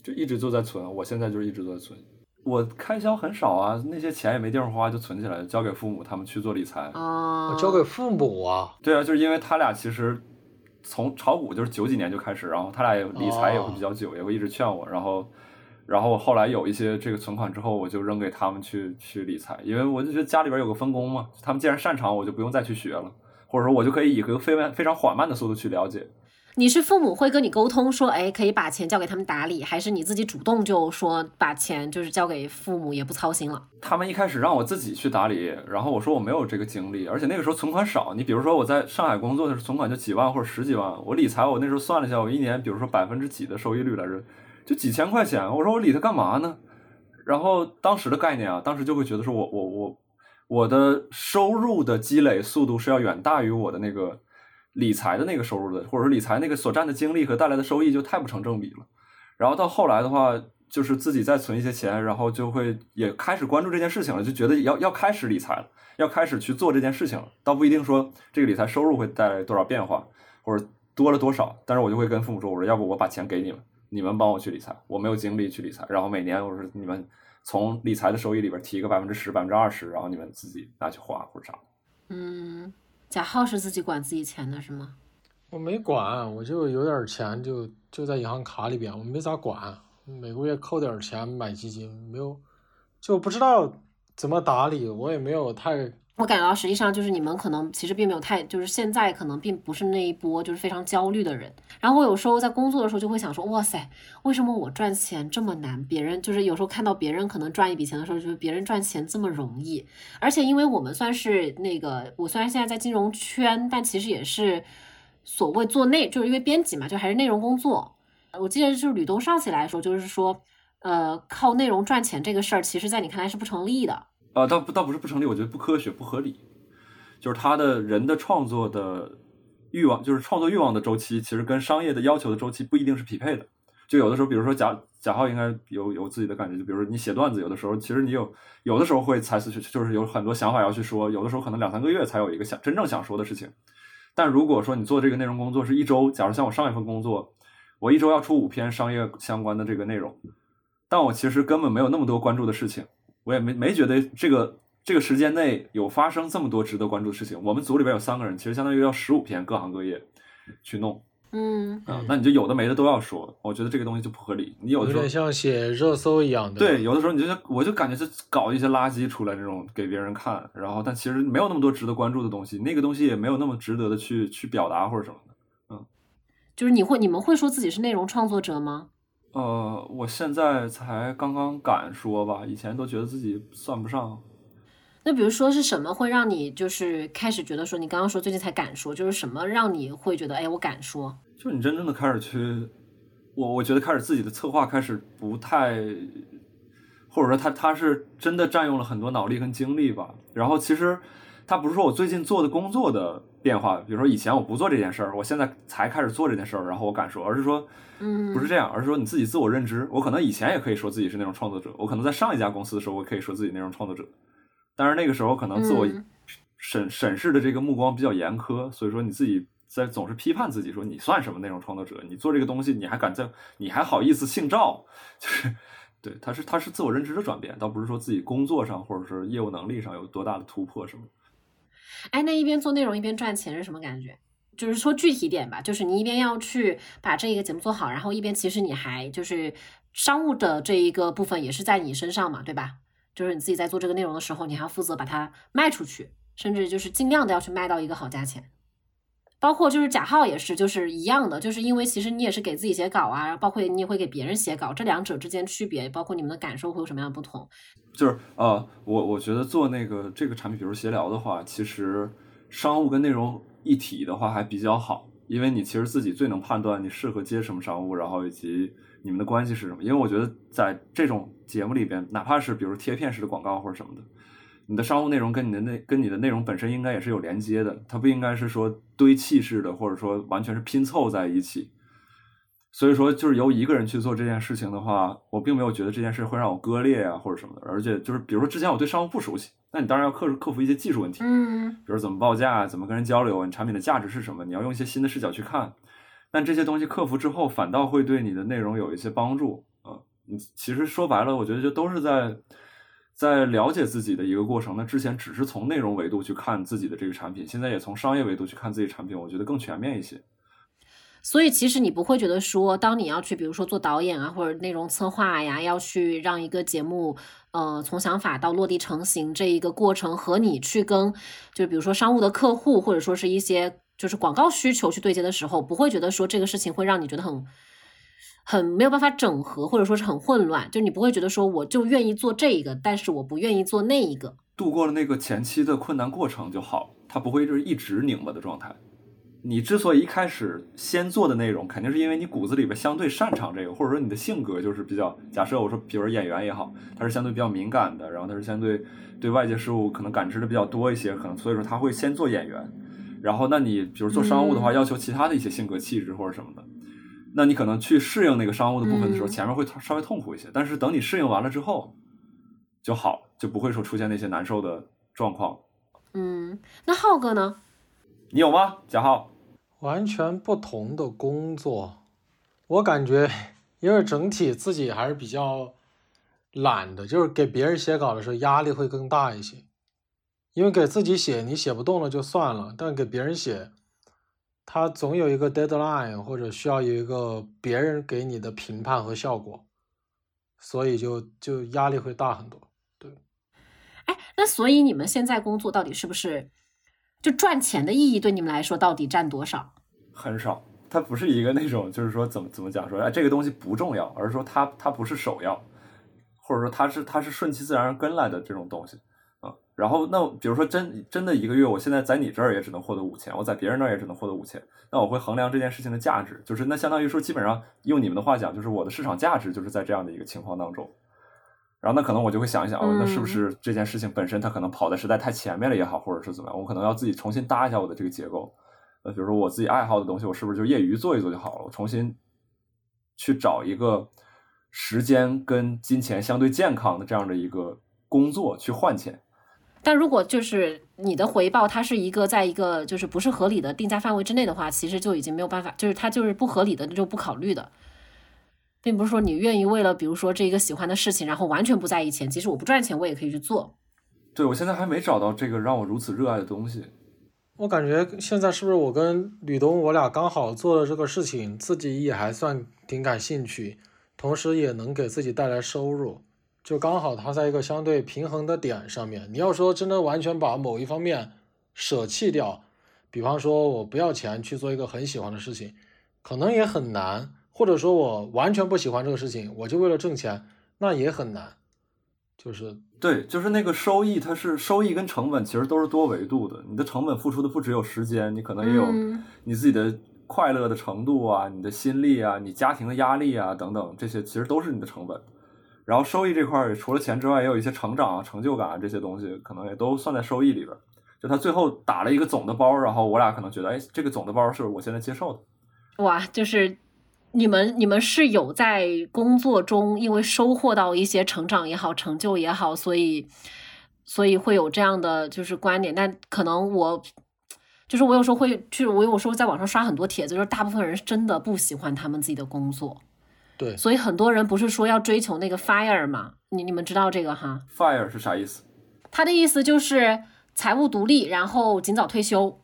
就一直就在存，我现在就是一直都在存。我开销很少啊，那些钱也没地方花，就存起来，交给父母他们去做理财。哦，交给父母啊，对啊，就是因为他俩其实从炒股就是九几年就开始，然后他俩也理财也会比较久，也会一直劝我，然后。然后后来有一些这个存款之后，我就扔给他们去去理财，因为我就觉得家里边有个分工嘛，他们既然擅长，我就不用再去学了，或者说我就可以以一个非常非常缓慢的速度去了解。你是父母会跟你沟通说，哎，可以把钱交给他们打理，还是你自己主动就说把钱就是交给父母，也不操心了？他们一开始让我自己去打理，然后我说我没有这个精力，而且那个时候存款少。你比如说我在上海工作的时候，存款就几万或者十几万，我理财我那时候算了一下，我一年比如说百分之几的收益率来着，就几千块钱。我说我理它干嘛呢？然后当时的概念啊，当时就会觉得说我我我我的收入的积累速度是要远大于我的那个理财的那个收入的，或者说理财那个所占的精力和带来的收益就太不成正比了。然后到后来的话，就是自己再存一些钱，然后就会也开始关注这件事情了，就觉得要要开始理财了，要开始去做这件事情了。倒不一定说这个理财收入会带来多少变化，或者多了多少，但是我就会跟父母说，我说要不我把钱给你们，你们帮我去理财，我没有精力去理财。然后每年我说你们从理财的收益里边提个百分之十、百分之二十，然后你们自己拿去花或者啥。嗯，贾浩是自己管自己钱的是吗？我没管，我就有点钱就就在银行卡里边，我没咋管，每个月扣点钱买基金，没有，就不知道怎么打理，我也没有太我感到实际上就是你们可能其实并没有太，就是现在可能并不是那一波就是非常焦虑的人。然后我有时候在工作的时候就会想说，哇塞，为什么我赚钱这么难？别人就是有时候看到别人可能赚一笔钱的时候，就是别人赚钱这么容易。而且因为我们算是那个，我虽然现在在金融圈，但其实也是所谓做内，就是因为编辑嘛，就还是内容工作。我记得就是吕东上起来说，就是说，呃，靠内容赚钱这个事儿，其实在你看来是不成立的。啊，倒不倒不是不成立，我觉得不科学、不合理。就是他的人的创作的欲望，就是创作欲望的周期，其实跟商业的要求的周期不一定是匹配的。就有的时候，比如说贾贾浩应该有有自己的感觉，就比如说你写段子，有的时候其实你有有的时候会才思，就是有很多想法要去说，有的时候可能两三个月才有一个想真正想说的事情。但如果说你做这个内容工作是一周，假如像我上一份工作，我一周要出五篇商业相关的这个内容，但我其实根本没有那么多关注的事情。我也没没觉得这个这个时间内有发生这么多值得关注的事情。我们组里边有三个人，其实相当于要十五篇各行各业去弄嗯，啊、那你就有的没的都要说，我觉得这个东西就不合理。你有的时候有点像写热搜一样的。对，有的时候你就我就感觉是搞一些垃圾出来这种给别人看，然后但其实没有那么多值得关注的东西，那个东西也没有那么值得的去去表达或者什么的。嗯就是你会你们会说自己是内容创作者吗？呃，我现在才刚刚敢说吧，以前都觉得自己算不上。那比如说是什么会让你就是开始觉得说，你刚刚说最近才敢说，就是什么让你会觉得，哎，我敢说？就你真正的开始去，我我觉得开始自己的策划开始不太，或者说他他是真的占用了很多脑力跟精力吧。然后其实它不是说我最近做的工作的变化，比如说以前我不做这件事儿，我现在才开始做这件事儿，然后我敢说，而是说，嗯，不是这样，而是说你自己自我认知。我可能以前也可以说自己是那种创作者，我可能在上一家公司的时候，我可以说自己那种创作者，但是那个时候可能自我嗯审审视的这个目光比较严苛，所以说你自己在总是批判自己，说你算什么那种创作者？你做这个东西，你还敢在，你还好意思姓赵？就是对，他是他是自我认知的转变，倒不是说自己工作上或者是业务能力上有多大的突破什么。哎，那一边做内容一边赚钱是什么感觉？就是说具体点吧，就是你一边要去把这一个节目做好，然后一边其实你还就是商务的这一个部分也是在你身上嘛，对吧？就是你自己在做这个内容的时候，你还要负责把它卖出去，甚至就是尽量的要去卖到一个好价钱。包括就是贾浩也是，就是一样的，就是因为其实你也是给自己写稿啊，包括你也会给别人写稿，这两者之间区别，包括你们的感受会有什么样的不同？就是呃，我我觉得做那个这个产品，比如闲聊的话，其实商务跟内容一体的话还比较好，因为你其实自己最能判断你适合接什么商务，然后以及你们的关系是什么。因为我觉得在这种节目里边，哪怕是比如贴片式的广告或者什么的，你的商务内容跟你的内跟你的内容本身应该也是有连接的，它不应该是说堆砌式的，或者说完全是拼凑在一起。所以说，就是由一个人去做这件事情的话，我并没有觉得这件事会让我割裂啊，或者什么的。而且就是，比如说之前我对商务不熟悉，那你当然要克克服一些技术问题，嗯比如怎么报价，怎么跟人交流，你产品的价值是什么，你要用一些新的视角去看。但这些东西克服之后，反倒会对你的内容有一些帮助啊。你其实说白了，我觉得就都是在在了解自己的一个过程。那之前只是从内容维度去看自己的这个产品，现在也从商业维度去看自己产品，我觉得更全面一些。所以其实你不会觉得说，当你要去，比如说做导演啊，或者内容策划呀，要去让一个节目，呃，从想法到落地成型这一个过程，和你去跟，就比如说商务的客户，或者说是一些就是广告需求去对接的时候，不会觉得说这个事情会让你觉得很很没有办法整合，或者说是很混乱，就你不会觉得说我就愿意做这一个，但是我不愿意做那一个。度过了那个前期的困难过程就好，它不会就是一直拧巴的状态。你之所以一开始先做的内容，肯定是因为你骨子里边相对擅长这个，或者说你的性格就是比较。假设我说，比如演员也好，他是相对比较敏感的，然后他是相对对外界事物可能感知的比较多一些，可能所以说他会先做演员。然后，那你比如做商务的话，要求其他的一些性格气质或者什么的，那你可能去适应那个商务的部分的时候，嗯前面会稍微痛苦一些。但是等你适应完了之后，就好，就不会说出现那些难受的状况。嗯，那浩哥呢？你有吗，贾浩？完全不同的工作，我感觉因为整体自己还是比较懒的，就是给别人写稿的时候压力会更大一些。因为给自己写你写不动了就算了，但给别人写，他总有一个 deadline 或者需要有一个别人给你的评判和效果，所以就就压力会大很多。对哎，那所以你们现在工作到底是不是就赚钱的意义对你们来说到底占多少？很少，它不是一个那种，就是说怎么怎么讲说，哎，这个东西不重要，而是说它它不是首要，或者说它是它是顺其自然而跟来的这种东西啊。然后那比如说真真的一个月，我现在在你这儿也只能获得五千，我在别人那儿也只能获得五千，那我会衡量这件事情的价值，就是那相当于说，基本上用你们的话讲，就是我的市场价值就是在这样的一个情况当中。然后那可能我就会想一想，哦，那是不是这件事情本身它可能跑的实在太前面了也好，或者是怎么样，我可能要自己重新搭一下我的这个结构。那，比如说我自己爱好的东西，我是不是就业余做一做就好了？我重新去找一个时间跟金钱相对健康的这样的一个工作去换钱。但如果就是你的回报，它是一个在一个就是不是合理的定价范围之内的话，其实就已经没有办法，就是它就是不合理的，那就不考虑的，并不是说你愿意为了比如说这一个喜欢的事情，然后完全不在意钱，即使我不赚钱，我也可以去做。对我现在还没找到这个让我如此热爱的东西。我感觉现在是不是我跟吕东我俩刚好做的这个事情，自己也还算挺感兴趣，同时也能给自己带来收入，就刚好它在一个相对平衡的点上面。你要说真的完全把某一方面舍弃掉，比方说我不要钱去做一个很喜欢的事情，可能也很难；或者说我完全不喜欢这个事情，我就为了挣钱，那也很难。就是对，就是那个收益，它是收益跟成本其实都是多维度的。你的成本付出的不只有时间，你可能也有嗯你自己的快乐的程度啊，你的心力啊，你家庭的压力啊等等，这些其实都是你的成本。然后收益这块儿，除了钱之外，也有一些成长啊、成就感啊这些东西，可能也都算在收益里边儿。就他最后打了一个总的包，然后我俩可能觉得，哎，这个总的包是我现在接受的。哇，就是你们你们是有在工作中因为收获到一些成长也好，成就也好，所以所以会有这样的就是观点。但可能我就是我有时候会去，我有时候在网上刷很多帖子，就是大部分人真的不喜欢他们自己的工作。对，所以很多人不是说要追求那个 fire 吗？你你们知道这个哈？fire 是啥意思？他的意思就是财务独立，然后尽早退休。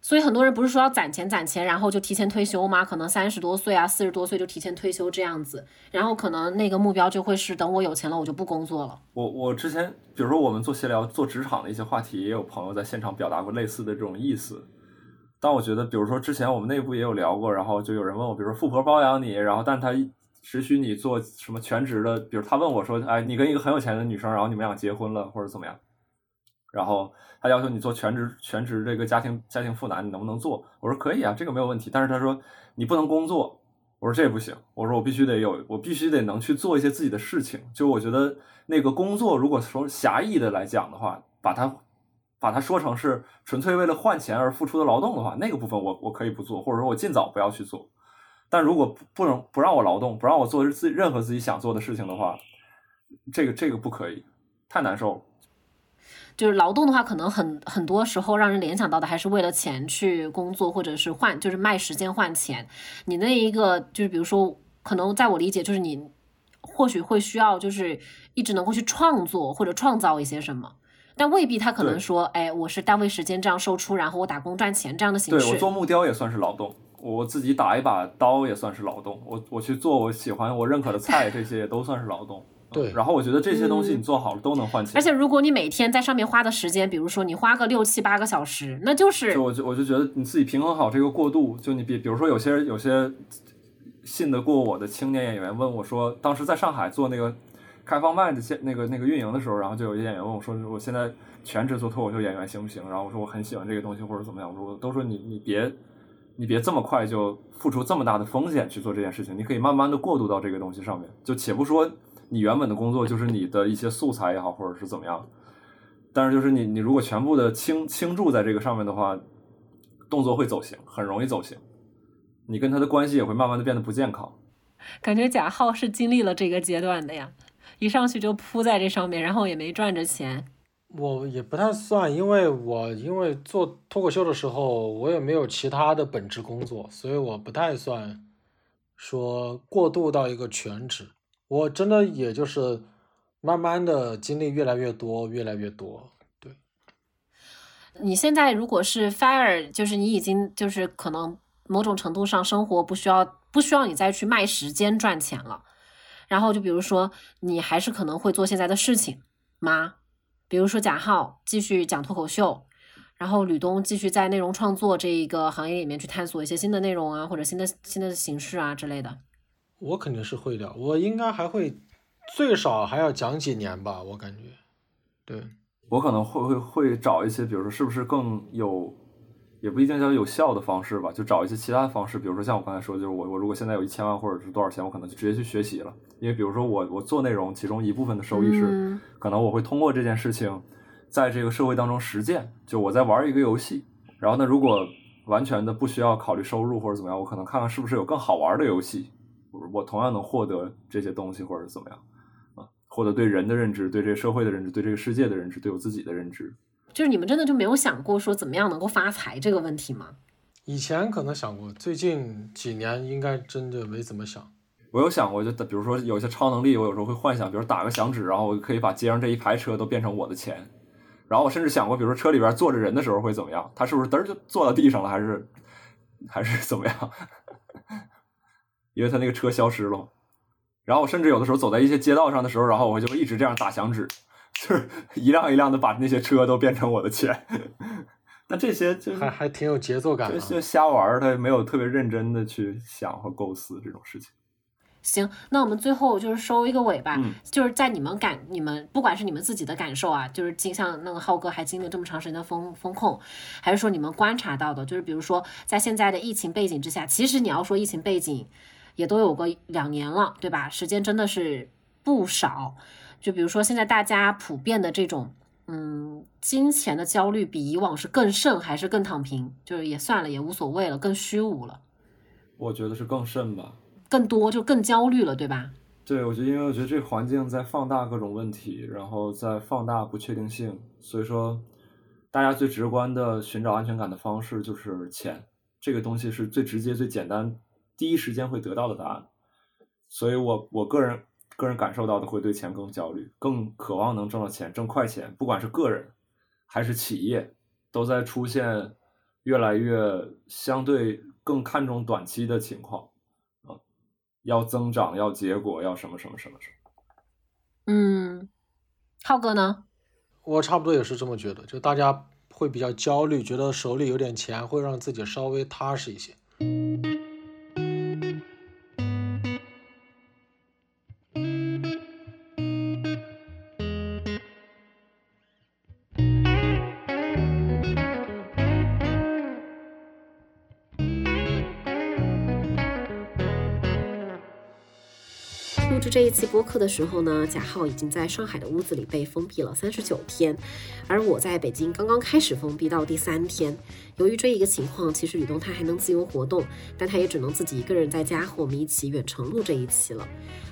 所以很多人不是说要攒钱攒钱，然后就提前退休吗？可能三十多岁啊，四十多岁就提前退休这样子，然后可能那个目标就会是等我有钱了，我就不工作了。我我之前，比如说我们做闲聊、做职场的一些话题，也有朋友在现场表达过类似的这种意思。但我觉得，比如说之前我们内部也有聊过，然后就有人问我，比如说富婆包养你，然后但他只许你做什么全职的，比如他问我说，哎，你跟一个很有钱的女生，然后你们俩结婚了或者怎么样，然后他要求你做全职全职这个家庭家庭妇男，你能不能做？我说可以啊，这个没有问题。但是他说你不能工作，我说这不行，我说我必须得有，我必须得能去做一些自己的事情。就我觉得那个工作，如果说狭义的来讲的话，把它把它说成是纯粹为了换钱而付出的劳动的话，那个部分我我可以不做，或者说我尽早不要去做。但如果不能不让我劳动，不让我做自任何自己想做的事情的话，这个这个不可以，太难受了。就是劳动的话，可能很很多时候让人联想到的还是为了钱去工作，或者是换，就是卖时间换钱。你那一个就是比如说，可能在我理解，就是你或许会需要就是一直能够去创作或者创造一些什么，但未必他可能说，哎，我是单位时间这样售出，然后我打工赚钱这样的形式。对我做木雕也算是劳动，我自己打一把刀也算是劳动，我我去做我喜欢我认可的菜，这些也都算是劳动。对然后我觉得这些东西嗯你做好了都能换钱。而且如果你每天在上面花的时间，比如说你花个六七八个小时，那就是就我就我就觉得你自己平衡好这个过渡，就你比比如说有些有些信得过我的青年演员问我说，当时在上海做那个开放麦的现那个那个运营的时候，然后就有一演员问我说，我现在全职做脱口秀演员行不行？然后我说我很喜欢这个东西或者怎么样，我说都说你你别你别这么快就付出这么大的风险去做这件事情，你可以慢慢的过渡到这个东西上面，就且不说你原本的工作就是你的一些素材也好，或者是怎么样。但是就是你你如果全部的倾倾注在这个上面的话，动作会走形，很容易走形。你跟他的关系也会慢慢的变得不健康。感觉贾浩是经历了这个阶段的呀，一上去就扑在这上面，然后也没赚着钱。我也不太算，因为我因为做脱口秀的时候，我也没有其他的本职工作，所以我不太算说过渡到一个全职。我真的也就是慢慢的经历越来越多，越来越多。对，你现在如果是 fire，就是你已经就是可能某种程度上生活不需要不需要你再去卖时间赚钱了，然后就比如说你还是可能会做现在的事情吗？比如说贾浩继续讲脱口秀，然后吕东继续在内容创作这一个行业里面去探索一些新的内容啊，或者新的新的形式啊之类的。我肯定是会的，我应该还会最少还要讲几年吧，我感觉。对，我可能会会会找一些，比如说是不是更有，也不一定叫有效的方式吧，就找一些其他的方式，比如说像我刚才说，就是我我如果现在有一千万或者是多少钱，我可能就直接去学习了，因为比如说我我做内容，其中一部分的收益是，嗯可能我会通过这件事情，在这个社会当中实践，就我在玩一个游戏，然后呢，如果完全的不需要考虑收入或者怎么样，我可能看看是不是有更好玩的游戏，我我同样能获得这些东西或者怎么样。啊，获得对人的认知，对这个社会的认知，对这个世界的认知，对我自己的认知。就是你们真的就没有想过说怎么样能够发财这个问题吗？以前可能想过，最近几年应该真的没怎么想。我有想过，就比如说有一些超能力，我有时候会幻想，比如打个响指，然后我可以把街上这一排车都变成我的钱。然后我甚至想过，比如说车里边坐着人的时候会怎么样？他是不是嘚儿就坐到地上了，还是还是怎么样？因为他那个车消失了。然后我甚至有的时候走在一些街道上的时候，然后我就会一直这样打响指，就 是一辆一辆的把那些车都变成我的钱。那这些就是还还挺有节奏感的、啊。就就瞎玩儿，他没有特别认真的去想和构思这种事情。行，那我们最后就是收一个尾吧，嗯就是在你们感你们不管是你们自己的感受啊，就是经像那个浩哥还经历了这么长时间的风风控，还是说你们观察到的，就是比如说在现在的疫情背景之下，其实你要说疫情背景也都有个两年了，对吧？时间真的是不少。就比如说现在大家普遍的这种嗯，金钱的焦虑比以往是更甚还是更躺平？就是也算了，也无所谓了，更虚无了，我觉得是更甚吧。更多就更焦虑了，对吧？对，我觉得，因为我觉得这个环境在放大各种问题，然后在放大不确定性，所以说，大家最直观的寻找安全感的方式就是钱，这个东西是最直接、最简单、第一时间会得到的答案。所以我我个人个人感受到的会对钱更焦虑，更渴望能挣到钱，挣快钱，不管是个人还是企业，都在出现越来越相对更看重短期的情况啊。要增长，要结果，要什么什么什么什么。嗯，浩哥呢？我差不多也是这么觉得，就大家会比较焦虑，觉得手里有点钱会让自己稍微踏实一些。这一期播客的时候呢，贾浩已经在上海的屋子里被封闭了三十九天，而我在北京刚刚开始封闭到第三天。由于这一个情况，其实吕东他还能自由活动，但他也只能自己一个人在家和我们一起远程录这一期了。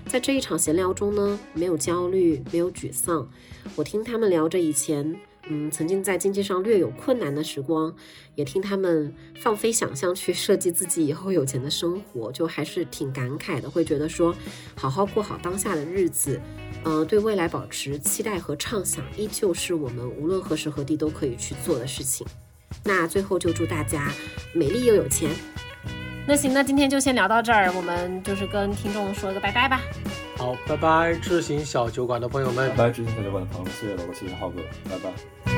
在这一场闲聊中呢，没有焦虑，没有沮丧，我听他们聊着以前。嗯，曾经在经济上略有困难的时光，也听他们放飞想象去设计自己以后有钱的生活，就还是挺感慨的。会觉得说，好好过好当下的日子，嗯，对未来保持期待和畅想，依旧是我们无论何时何地都可以去做的事情。那最后就祝大家美丽又有钱。那行，那今天就先聊到这儿，我们就是跟听众说个拜拜吧。好，拜拜，智行小酒馆的朋友们，拜拜，智行小酒馆的朋友们，谢谢老哥，谢谢浩哥，拜拜。